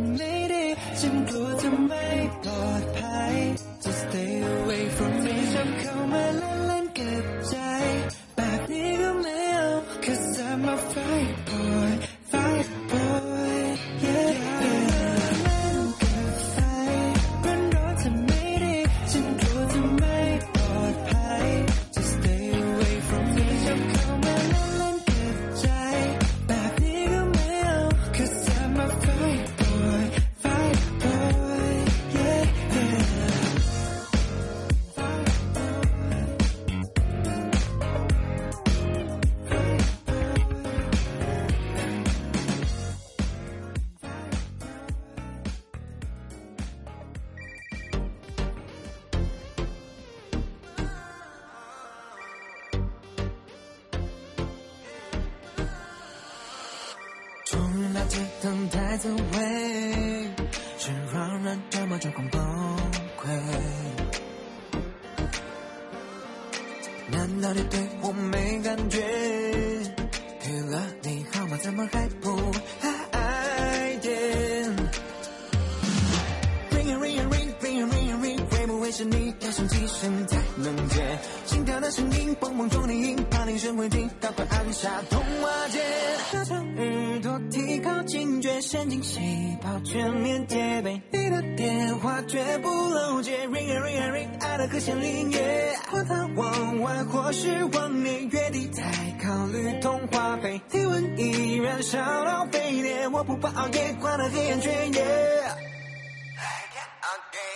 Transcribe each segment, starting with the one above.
happiness. 在等待滋味是让人这么这么崩溃。难道你对我没感觉？给了你号码怎么还不机身在冷接心跳的声音蹦蹦重低音怕铃声会停赶快按下通话键拉长耳朵提高警觉神经细胞全面戒备。你的电话绝不漏接 ring a ring a ring 爱的和弦铃 ya 他往外或是往内月底再考虑通话费体温已燃烧到沸点我不怕熬夜管他黑眼圈 ya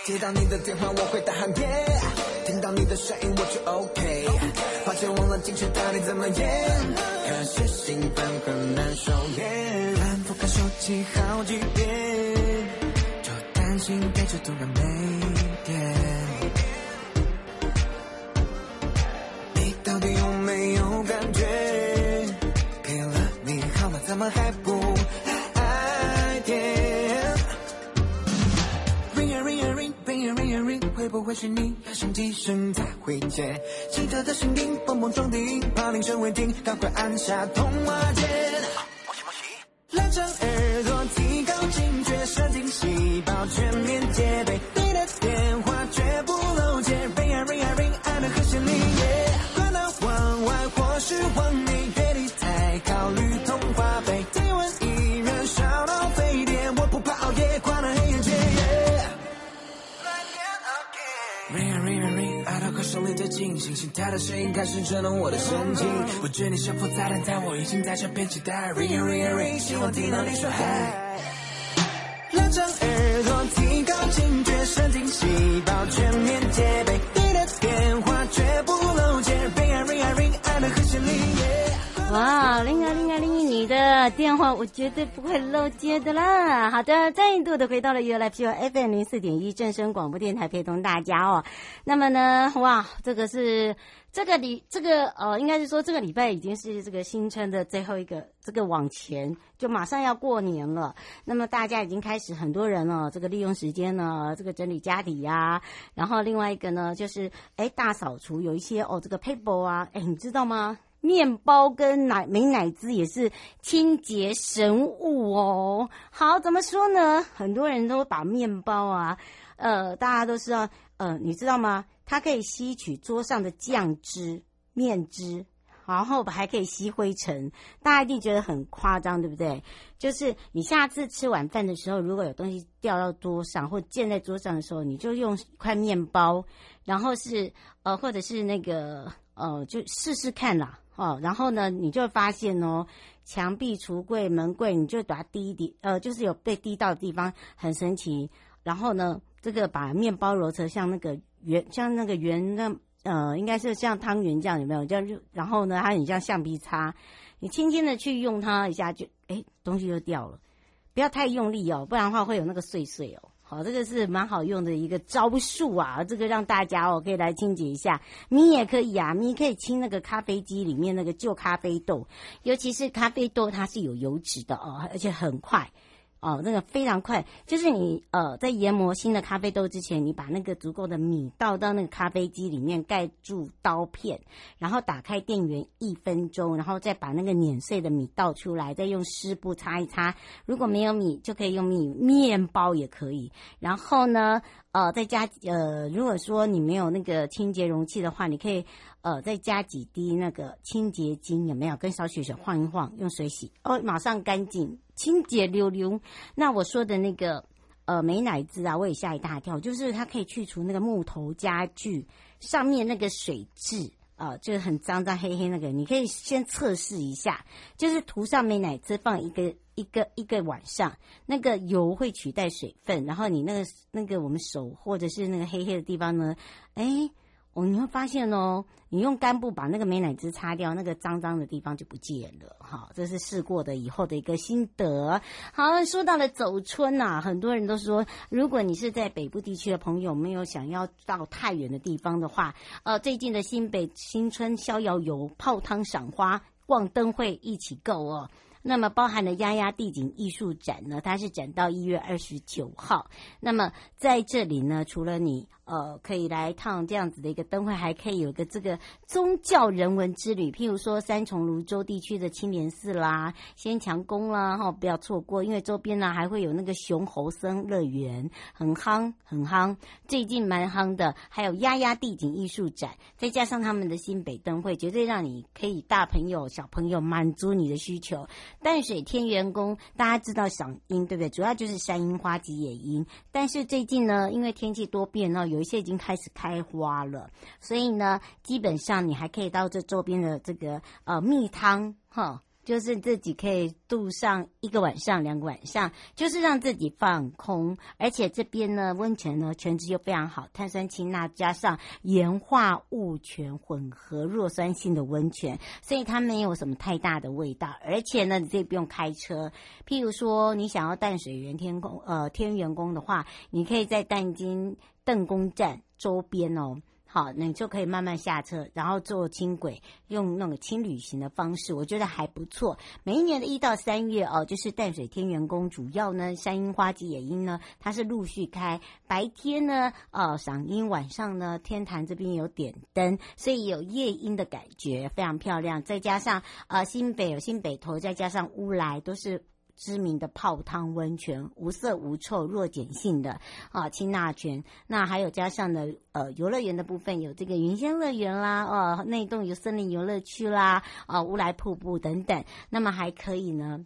接到你的电话，我会大喊耶！听到你的声音，我就 OK。发现忘了进去到底怎么演？可是兴奋很难受耶，反复看手机好几遍，就担心电池突然没电。不会是你？还剩几声才会接？奇特的声音，蹦蹦撞顶，怕铃声未停，赶快按下通话键。拉长耳朵，提高警觉，神经细胞全面戒备。在进行，心跳的声音开始震动我的神经。不知你是否在等待，我已经在这边期待。Ring ring ring，希望听到你说嗨。拉长耳朵，提高警觉，神经细胞全面戒备。哇，铃啊铃啊铃，你的电话我绝对不会漏接的啦。好的，再度的回到了 U 来 P U FM 零四点一正声广播电台，陪同大家哦。那么呢，哇，这个是这个礼这个呃，应该是说这个礼拜已经是这个新春的最后一个，这个往前就马上要过年了。那么大家已经开始很多人了，这个利用时间呢，这个整理家里呀、然后另外一个呢就是哎大扫除，有一些哦这个 paper 啊，哎你知道吗？面包跟奶美乃滋也是清洁神物哦。好，怎么说呢？很多人都把面包啊，呃，大家都知道，呃，你知道吗？它可以吸取桌上的酱汁、面汁。然后还可以吸灰尘，大家一定觉得很夸张，对不对？就是你下次吃晚饭的时候，如果有东西掉到桌上或溅在桌上的时候，你就用一块面包，然后是呃，或者是那个呃，就试试看啦，哦。然后呢，你就会发现哦，墙壁、橱柜、门柜，你就把它滴一滴，呃，就是有被滴到的地方，很神奇。然后呢，这个把面包揉成像那个圆，像那个圆那。呃，应该是像汤圆这样，有没有？这样就然后呢，它很像橡皮擦，你轻轻的去用它一下就，就哎，东西就掉了。不要太用力哦，不然的话会有那个碎碎哦。哦，这个是蛮好用的一个招数啊，这个让大家哦可以来清洁一下。你也可以啊，你可以清那个咖啡机里面那个旧咖啡豆，尤其是咖啡豆，它是有油脂的哦，而且很快。哦，那个非常快，就是你呃，在研磨新的咖啡豆之前，你把那个足够的米倒到那个咖啡机里面，盖住刀片，然后打开电源一分钟，然后再把那个碾碎的米倒出来，再用湿布擦一擦。如果没有米，就可以用米面包也可以。然后呢，呃，再加呃，如果说你没有那个清洁容器的话，你可以呃再加几滴那个清洁精，有没有？跟小雪雪晃一晃，用水洗哦，马上干净。清洁溜溜，那我说的那个呃美乃滋啊，我也吓一大跳，就是它可以去除那个木头家具上面那个水渍啊、就是很脏脏黑黑那个，你可以先测试一下，就是涂上美乃滋放一个一个一个晚上，那个油会取代水分，然后你那个那个我们手或者是那个黑黑的地方呢，哎。哦，你会发现哦，你用干布把那个美乃滋擦掉，那个脏脏的地方就不见了。哈，这是试过的以后的一个心得。好，说到了走春呐、啊，很多人都说，如果你是在北部地区的朋友，没有想要到太远的地方的话，呃，最近的新北新春逍遥游、泡汤赏花、逛灯会一起购哦。那么包含了丫丫地景艺术展呢，它是展到一月二十九号。那么在这里呢，除了你呃可以来一趟这样子的一个灯会，还可以有一个这个宗教人文之旅，譬如说三重芦洲地区的青莲寺啦、仙墙宫啦，哈，不要错过，因为周边呢还会有那个熊猴森乐园，很夯很夯，最近蛮夯的。还有丫丫地景艺术展，再加上他们的新北灯会，绝对让你可以大朋友小朋友满足你的需求。淡水天元宫，大家知道赏樱对不对？主要就是山樱花及野樱。但是最近呢，因为天气多变呢，有一些已经开始开花了，所以呢，基本上你还可以到这周边的这个呃蜜汤哈。就是自己可以度上一个晚上、两个晚上，就是让自己放空。而且这边呢，温泉呢，泉质又非常好，碳酸氢钠加上盐化物泉混合弱酸性的温泉，所以它没有什么太大的味道。而且呢，你这不用开车。譬如说，你想要淡水元天宫呃天元宫的话，你可以在淡金邓公站周边哦。好，你就可以慢慢下车，然后坐轻轨，用那个轻旅行的方式，我觉得还不错。每一年的一到三月哦，就是淡水天元宫，主要呢山樱花及野樱呢，它是陆续开。白天呢，呃，赏樱；晚上呢，天坛这边有点灯，所以有夜樱的感觉，非常漂亮。再加上呃新北有新北投，再加上乌来，都是。知名的泡汤温泉，无色无臭，弱碱性的啊，清钠泉。那还有加上呢，呃，游乐园的部分有这个云仙乐园啦，哦、呃，内栋有森林游乐区啦，啊、乌来瀑布等等。那么还可以呢，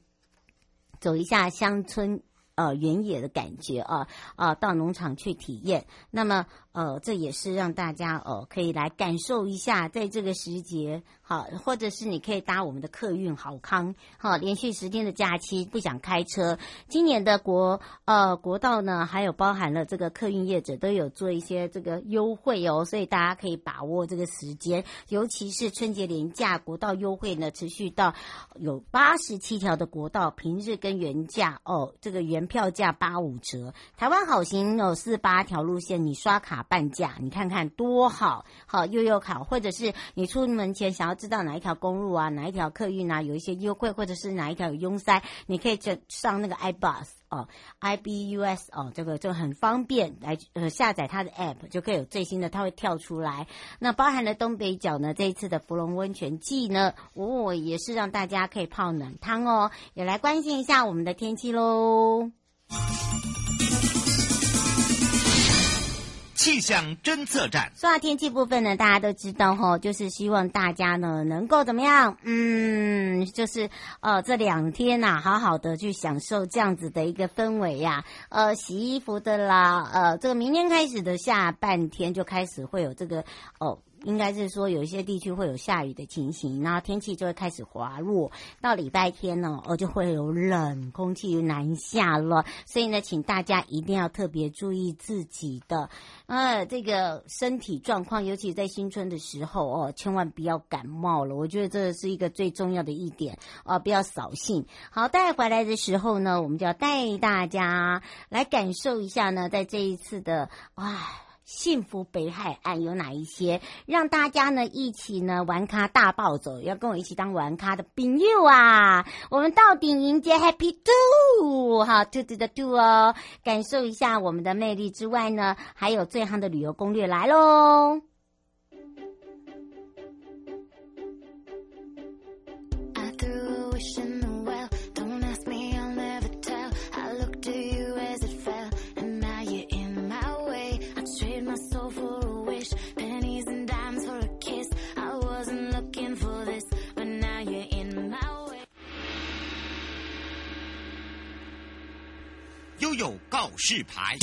走一下乡村。呃，原野的感觉啊啊，到农场去体验。那么，呃，这也是让大家呃可以来感受一下，在这个时节，好，或者是你可以搭我们的客运好康，好，连续十天的假期不想开车，今年的国呃国道呢，还有包含了这个客运业者都有做一些这个优惠哦，所以大家可以把握这个时间，尤其是春节连假国道优惠呢，持续到有八十七条的国道，平日跟原价哦，这个原。票价八五折，台湾好行有四八条路线，你刷卡半价，你看看多好，好悠游卡，或者是你出门前想要知道哪一条公路啊，哪一条客运啊有一些优惠，或者是哪一条有拥塞，你可以就上那个 iBus 哦，iBus 哦，这个就很方便，来呃下载它的 app 就可以有最新的，它会跳出来。那包含了东北角呢，这一次的芙蓉温泉季呢，哦也是让大家可以泡暖汤哦，也来关心一下我们的天气喽。气象侦测站。说到天气部分呢，大家都知道哈，就是希望大家呢能够怎么样？嗯，就是呃这两天呐、啊，好好的去享受这样子的一个氛围呀、呃，洗衣服的啦，呃，这个明天开始的下半天就开始会有这个哦。应该是说有一些地区会有下雨的情形，然后天气就会开始滑落。到礼拜天呢，哦，就会有冷空气南下了。所以呢，请大家一定要特别注意自己的呃这个身体状况，尤其在新春的时候哦，千万不要感冒了。我觉得这是一个最重要的一点哦，不要扫兴。好，带回来的时候呢，我们就要带大家来感受一下呢，在这一次的哇。幸福北海岸有哪一些？让大家呢一起呢玩咖大暴走，要跟我一起当玩咖的朋友啊！我们到底迎接 Happy Do 哈，Do Do 的 Do 哦，感受一下我们的魅力之外呢，还有最夯的旅游攻略来喽！示牌。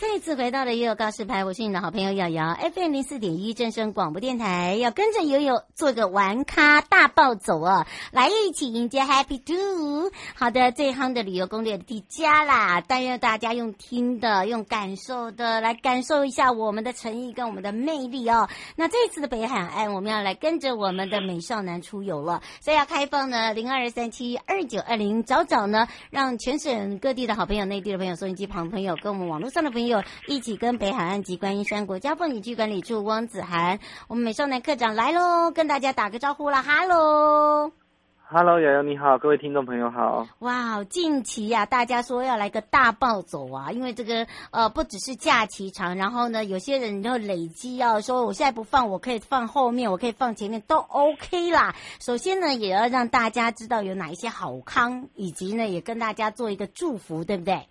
再次回到了悠悠告示牌，我是你的好朋友瑶瑶，FM 零四点一正声广播电台，要跟着悠悠做个玩咖大暴走啊！来一起迎接 Happy Two，。好的，最夯的旅游攻略的家啦，但愿大家用听的、用感受的来感受一下我们的诚意跟我们的魅力哦。那这次的北海岸，我们要来跟着我们的美少男出游了，所以要开放呢零二三七二九二零，早早呢让全省各地的好朋友、内地的朋友、收音机旁朋友跟我们网络上的朋友。一起跟北海岸及观音山国家风景区管理处汪子涵，我们美少男课长来喽，跟大家打个招呼啦，哈喽，哈喽，瑶瑶你好，各位听众朋友好。哇，近期呀、啊，大家说要来个大暴走啊，因为这个呃，不只是假期长，然后呢，有些人就累积啊，说我现在不放，我可以放后面，我可以放前面，都 OK 啦。首先呢，也要让大家知道有哪一些好康，以及呢，也跟大家做一个祝福，对不对？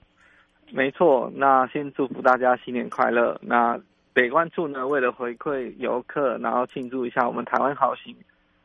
没错，那先祝福大家新年快乐。那北关处呢，为了回馈游客，然后庆祝一下我们台湾好行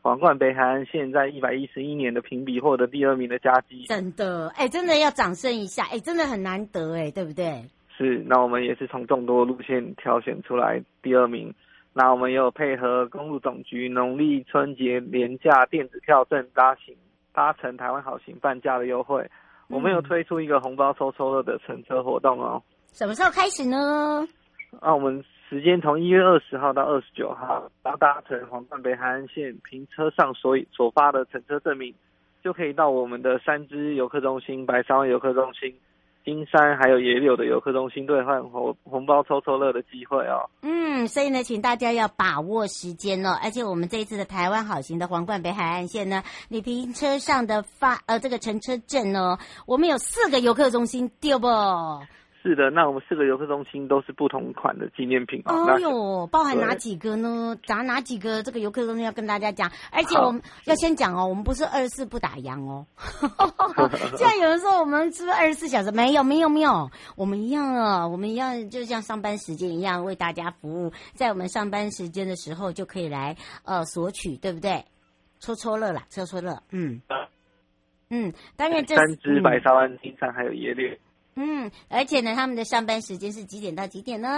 皇冠北海岸线在一百一十一年的评比获得第二名的佳绩。真的，哎，真的要掌声一下，哎，真的很难得，哎，对不对？是，那我们也是从众多路线挑选出来第二名。那我们也有配合公路总局农历春节廉价电子票证搭行搭乘台湾好行半价的优惠。我们有推出一个红包抽抽乐的乘车活动哦，什么时候开始呢？啊，我们时间从一月二十号到二十九号，然后搭乘皇冠北海岸线，凭车上所所发的乘车证明，就可以到我们的三芝游客中心、白沙湾游客中心。金山还有野柳的游客中心兑换红红包抽抽乐的机会哦。嗯，所以呢，请大家要把握时间哦。而且我们这一次的台湾好行的皇冠北海岸线呢，你凭车上的发呃这个乘车证哦，我们有四个游客中心，对不？是的，那我们四个游客中心都是不同款的纪念品啊。哦哟，包含哪几个呢？咱哪几个这个游客中心要跟大家讲？而且我们要先讲哦，我们不是二十四不打烊哦。现在有人说我们是不是二十四小时？没有，没有，没有，我们一样啊，我们一样，就像上班时间一样为大家服务，在我们上班时间的时候就可以来呃索取，对不对？抽抽乐啦，抽抽乐，嗯嗯，当然这三只白沙湾、金山还有野柳。嗯，而且呢，他们的上班时间是几点到几点呢？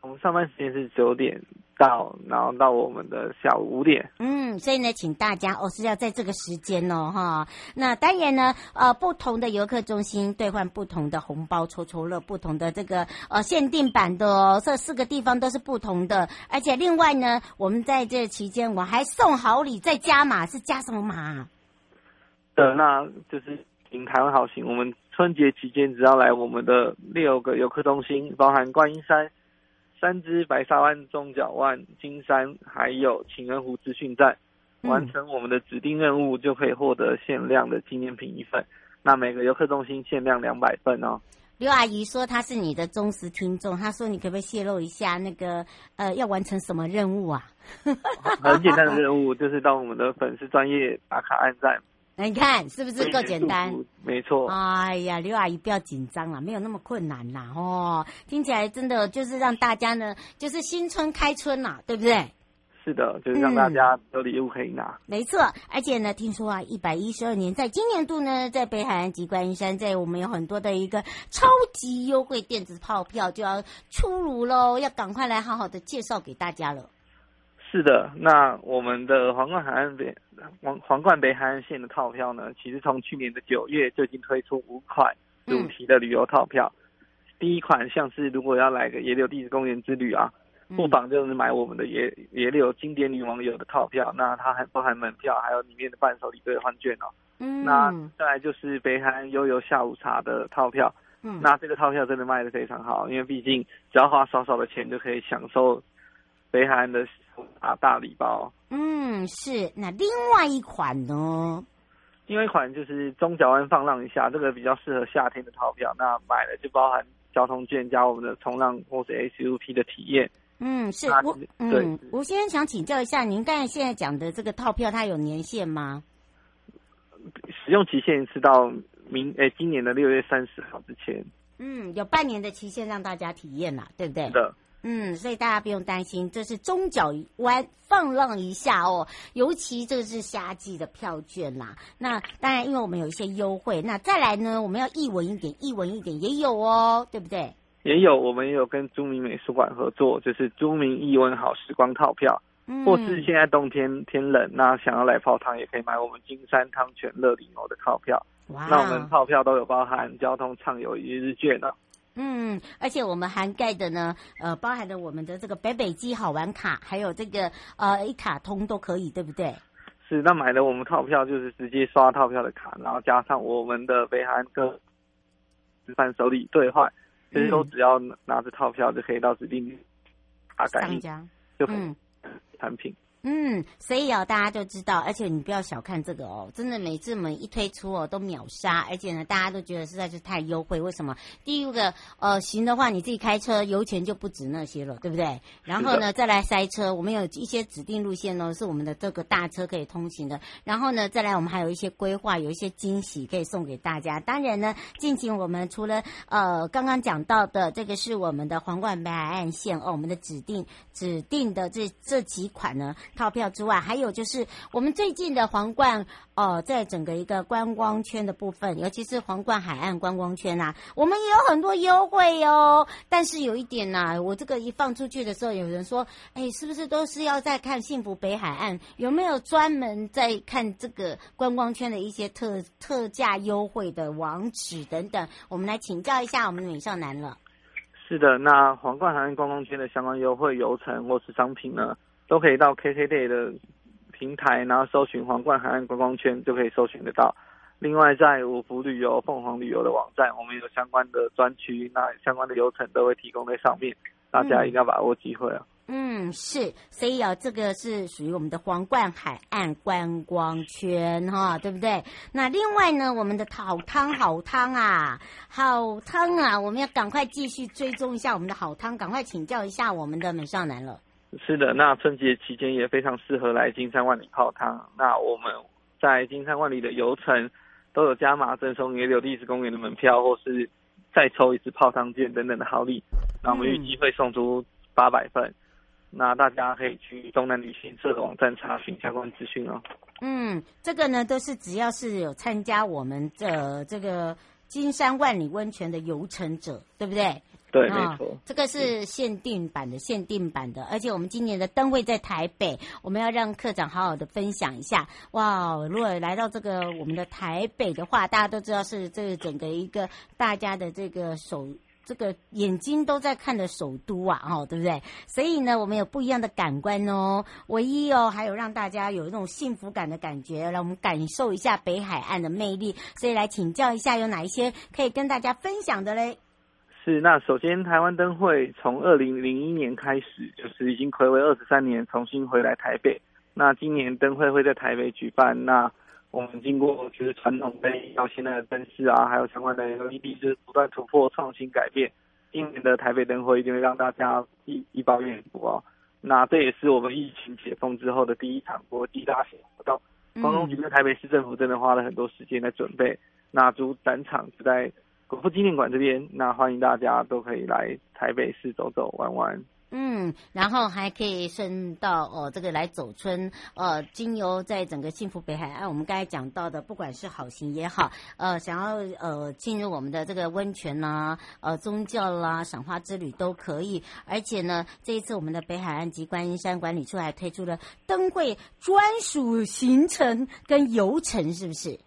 我们上班时间是九点到，然后到我们的下午五点。嗯，所以呢，请大家哦是要在这个时间哦哈。那当然呢，呃，不同的游客中心兑换不同的红包抽抽乐，不同的这个呃限定版的哦，这四个地方都是不同的。而且另外呢，我们在这期间我还送好礼，再加码是加什么码？的，那就是迎台湾好行，我们。春节期间，只要来我们的六个游客中心，包含观音山、三芝、白沙湾、中角湾、金山，还有情人湖资讯站，完成我们的指定任务，就可以获得限量的纪念品一份。那每个游客中心限量两百份哦。刘阿姨说她是你的忠实听众，她说你可不可以泄露一下那个呃要完成什么任务啊？很简单的任务，就是到我们的粉丝专业打卡按赞。你看是不是够简单？没错。哎呀，刘阿姨不要紧张了，没有那么困难啦。哦，听起来真的就是让大家呢，就是新春开春呐，对不对？是的，就是让大家有礼物可以拿。嗯、没错，而且呢，听说啊，一百一十二年，在今年度呢，在北海岸及观音山，在我们有很多的一个超级优惠电子套票就要出炉喽，要赶快来好好的介绍给大家了。是的，那我们的皇冠海岸北皇皇冠北海岸线的套票呢，其实从去年的九月就已经推出五款主题的旅游套票。嗯、第一款像是如果要来个野柳地质公园之旅啊。不妨就是买我们的野野柳经典女王游的套票，那它还包含门票，还有里面的伴手礼兑换券哦。嗯，那再来就是北海岸悠游下午茶的套票。嗯，那这个套票真的卖的非常好，因为毕竟只要花少少的钱就可以享受北海岸的啊大礼包。嗯，是。那另外一款呢？另外一款就是中角湾放浪一下，这个比较适合夏天的套票。那买了就包含交通券加我们的冲浪或是 SUP 的体验。嗯，是我嗯，吴先生想请教一下，您刚才现在讲的这个套票，它有年限吗？使用期限是到明诶、欸，今年的六月三十号之前。嗯，有半年的期限让大家体验啦，对不对？是的。嗯，所以大家不用担心，这是中角湾放浪一下哦，尤其这个是夏季的票券啦。那当然，因为我们有一些优惠，那再来呢，我们要一文一点，一文一点也有哦，对不对？也有，我们也有跟朱明美术馆合作，就是朱明一文好时光套票，嗯、或是现在冬天天冷，那想要来泡汤也可以买我们金山汤泉乐里楼的套票。哇，那我们套票都有包含交通畅游一日券呢。嗯，而且我们涵盖的呢，呃，包含了我们的这个北北机好玩卡，还有这个呃一卡通都可以，对不对？是，那买了我们套票就是直接刷套票的卡，然后加上我们的北韩哥伴手里兑换。其实都只要拿着套票就可以到指定啊，感应就很产品。嗯，所以哦，大家就知道，而且你不要小看这个哦，真的每次我们一推出哦，都秒杀，而且呢，大家都觉得实在是太优惠。为什么？第一个，呃，行的话，你自己开车，油钱就不止那些了，对不对？然后呢，再来塞车，我们有一些指定路线哦，是我们的这个大车可以通行的。然后呢，再来我们还有一些规划，有一些惊喜可以送给大家。当然呢，近期我们除了呃刚刚讲到的这个是我们的皇冠北海岸线哦，我们的指定指定的这这几款呢。套票之外，还有就是我们最近的皇冠哦、在整个一个观光圈的部分，尤其是皇冠海岸观光圈啊，我们也有很多优惠哦。但是有一点呐、我这个一放出去的时候，有人说，哎，是不是都是要在看幸福北海岸？有没有专门在看这个观光圈的一些特特价优惠的网址等等？我们来请教一下我们的美少男了。是的，那皇冠海岸观光圈的相关优惠流程或是商品呢？都可以到 KKday 的平台，然后搜寻皇冠海岸观光圈，就可以搜寻得到。另外，在五福旅游、凤凰旅游的网站，我们有相关的专区，那相关的流程都会提供在上面，大家一定要把握机会啊。嗯，是，所以啊，这个是属于我们的皇冠海岸观光圈哈，对不对？那另外呢，我们的好汤好汤啊，好汤啊，我们要赶快继续追踪一下我们的好汤，赶快请教一下我们的美少男了。是的，那春节期间也非常适合来金山万里泡汤。那我们在金山万里的游程都有加码赠送野柳历史公园的门票，或是再抽一次泡汤券等等的好礼。那我们预计会送出八百份。嗯、那大家可以去东南旅行社的网站查询相关资讯哦。嗯，这个呢都是只要是有参加我们的这个金山万里温泉的游程者，对不对？对，没错，这个是限定版的，限定版的，而且我们今年的灯会在台北，我们要让课长好好的分享一下。哇，如果来到这个我们的台北的话，大家都知道是这个整个一个大家的这个首，这个眼睛都在看的首都啊，哦，对不对？所以呢，我们有不一样的感官哦，唯一哦，还有让大家有那种幸福感的感觉，让我们感受一下北海岸的魅力。所以来请教一下，有哪一些可以跟大家分享的嘞？是，那首先台湾灯会从二零零一年开始，就是已经暌违二十三年，重新回来台北。那今年灯会会在台北举办。那我们经过就是传统灯到现在的灯饰啊，还有相关的 LED，就是不断突破、创新、改变。今年的台北灯会一定会让大家一一饱眼福哦。那这也是我们疫情解封之后的第一场国际大型活动。观光局跟台北市政府真的花了很多时间在准备。那主展场是在国父纪念馆这边，那欢迎大家都可以来台北市走走玩玩。嗯，然后还可以顺道哦，这个来走春，呃，经由在整个幸福北海岸，我们刚才讲到的，不管是好行也好，呃，想要呃进入我们的这个温泉呐、呃，宗教啦，赏花之旅都可以。而且呢，这一次我们的北海岸及观音山管理处还推出了灯会专属行程跟游程，是不是？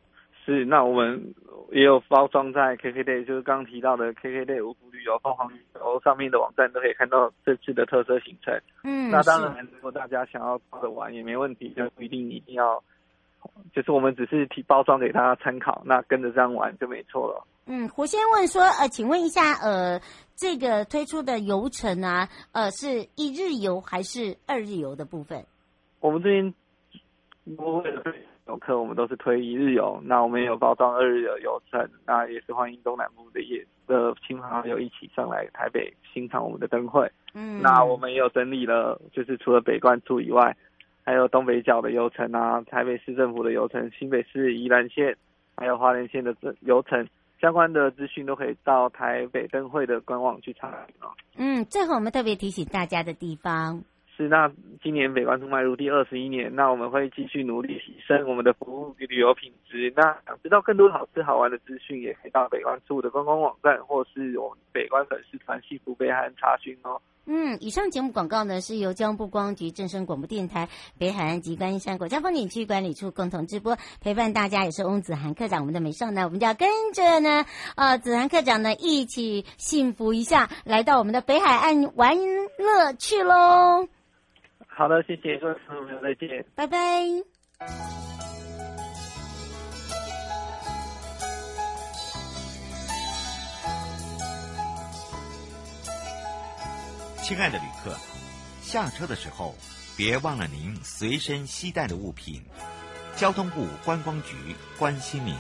是，那我们。也有包装在 KKday，就是刚刚提到的 KKday 五福旅游、凤凰旅游上面的网站都可以看到这次的特色行程。嗯，那当然，如果大家想要跟着玩也没问题，就不一定一定要，就是我们只是提包装给大家参考，那跟着这样玩就没错了。嗯，胡先问说，呃，请问一下，呃，这个推出的游程啊，呃，是一日游还是二日游的部分？我们这边不会的。游客我们都是推一日游，那我们也有包装二日游游程，那也是欢迎东南部的业的亲朋好友一起上来台北欣赏我们的灯会。嗯，那我们也有整理了，就是除了北关处以外，还有东北角的游程啊，台北市政府的游程，新北市宜兰县，还有花莲县的这游程，相关的资讯都可以到台北灯会的官网去查询。嗯，最后我们特别提醒大家的地方。是，那今年北关处迈入第二十一年，那我们会继续努力提升我们的服务与旅游品质。那想知道更多好吃好玩的资讯，也可以到北关处的官方网站，或是我们北关粉丝团幸福北海岸查询哦。嗯，以上节目广告呢是由江部光局、正声广播电台、北海岸及观音山国家风景区管理处共同直播，陪伴大家也是翁子涵科长。我们的美少呢，我们就要跟着呢，呃，子涵科长呢一起幸福一下，来到我们的北海岸玩乐去喽。好的，谢谢各位朋友，再见，拜拜。亲爱的旅客，下车的时候别忘了您随身携带的物品。交通部观光局关心您。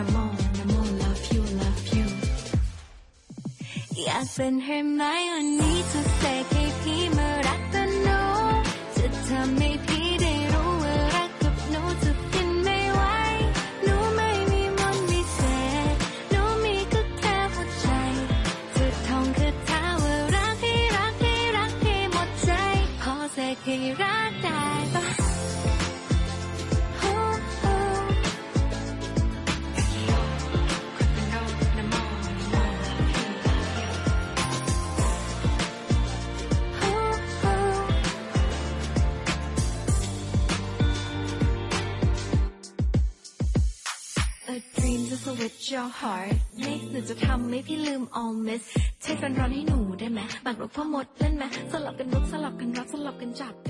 Namo, more, love you, love you. Yes, and Need to say KP Murakano to tell me. Your heart นี่หนูจะทำให้พี่ลืม all miss ใช้แฟนร้อนให้หนูได้ไหมบังรบพ่อมดเล่นไหมสลับกันลุกสลับกันรักสลับกันจับได้